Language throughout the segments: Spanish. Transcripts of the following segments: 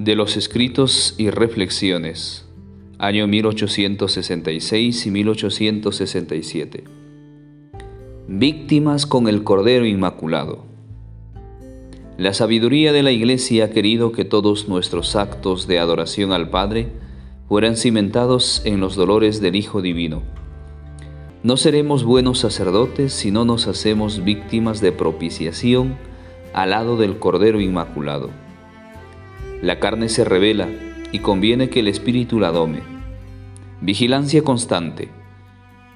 De los escritos y reflexiones, año 1866 y 1867. Víctimas con el Cordero Inmaculado. La sabiduría de la Iglesia ha querido que todos nuestros actos de adoración al Padre fueran cimentados en los dolores del Hijo Divino. No seremos buenos sacerdotes si no nos hacemos víctimas de propiciación al lado del Cordero Inmaculado. La carne se revela y conviene que el espíritu la dome. Vigilancia constante.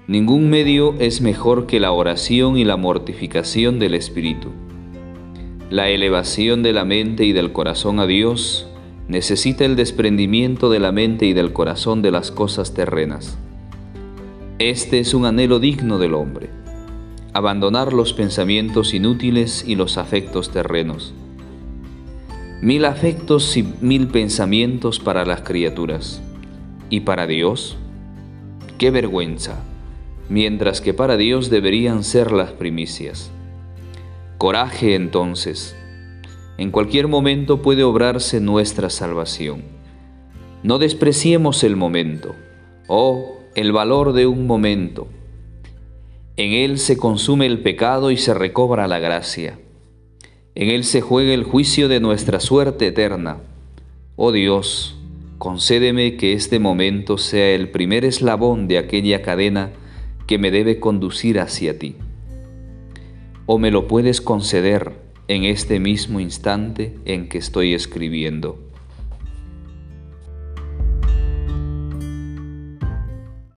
Ningún medio es mejor que la oración y la mortificación del espíritu. La elevación de la mente y del corazón a Dios necesita el desprendimiento de la mente y del corazón de las cosas terrenas. Este es un anhelo digno del hombre. Abandonar los pensamientos inútiles y los afectos terrenos mil afectos y mil pensamientos para las criaturas. ¿Y para Dios? ¡Qué vergüenza! Mientras que para Dios deberían ser las primicias. Coraje entonces. En cualquier momento puede obrarse nuestra salvación. No despreciemos el momento, oh, el valor de un momento. En él se consume el pecado y se recobra la gracia. En Él se juega el juicio de nuestra suerte eterna. Oh Dios, concédeme que este momento sea el primer eslabón de aquella cadena que me debe conducir hacia ti. O me lo puedes conceder en este mismo instante en que estoy escribiendo.